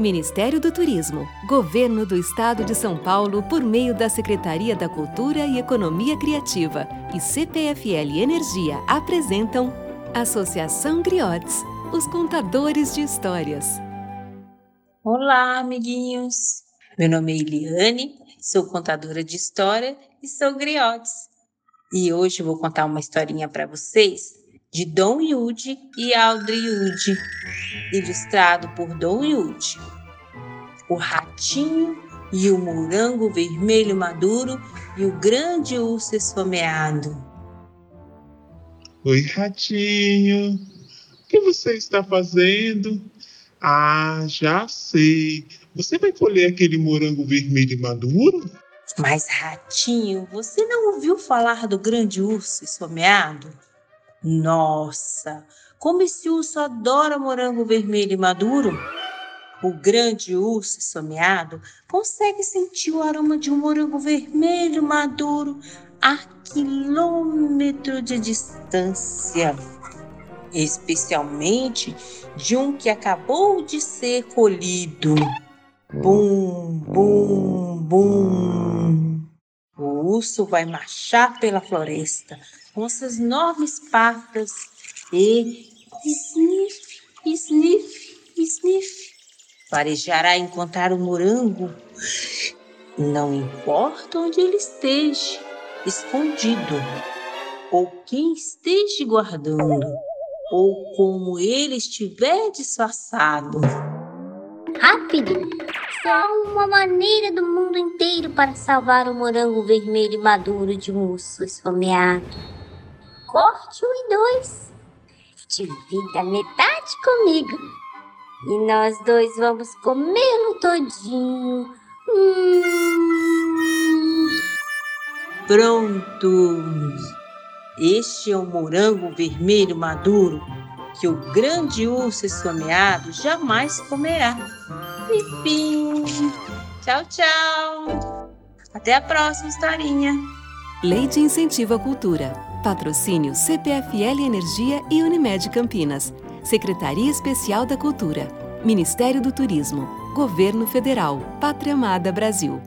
Ministério do Turismo, Governo do Estado de São Paulo, por meio da Secretaria da Cultura e Economia Criativa e CPFL Energia apresentam Associação Griotes, os contadores de histórias. Olá, amiguinhos! Meu nome é Eliane, sou contadora de história e sou Griotes. E hoje vou contar uma historinha para vocês de Dom Yude e Audrey Yude, ilustrado por Dom Yude. O ratinho e o morango vermelho maduro e o grande urso esfomeado. Oi, ratinho. O que você está fazendo? Ah, já sei. Você vai colher aquele morango vermelho maduro? Mas, ratinho, você não ouviu falar do grande urso esfomeado? Nossa, como esse urso adora morango vermelho e maduro! O grande urso esfomeado consegue sentir o aroma de um morango vermelho maduro a quilômetro de distância, especialmente de um que acabou de ser colhido. Bum, bum, bum. Urso vai marchar pela floresta com suas enormes patas e sniff, sniff, sniff. Farejará encontrar o morango, não importa onde ele esteja, escondido, ou quem esteja guardando, ou como ele estiver disfarçado. Rápido! Só uma maneira do mundo inteiro para salvar o morango vermelho maduro de um urso esfomeado. Corte um e dois. Divida metade comigo. E nós dois vamos comê-lo todinho. Hum. Pronto! Este é o morango vermelho maduro que o grande urso esfomeado jamais comerá. Pipim! Tchau, tchau! Até a próxima historinha! Lei de Incentivo à Cultura. Patrocínio CPFL Energia e Unimed Campinas. Secretaria Especial da Cultura. Ministério do Turismo. Governo Federal. Pátria Amada Brasil.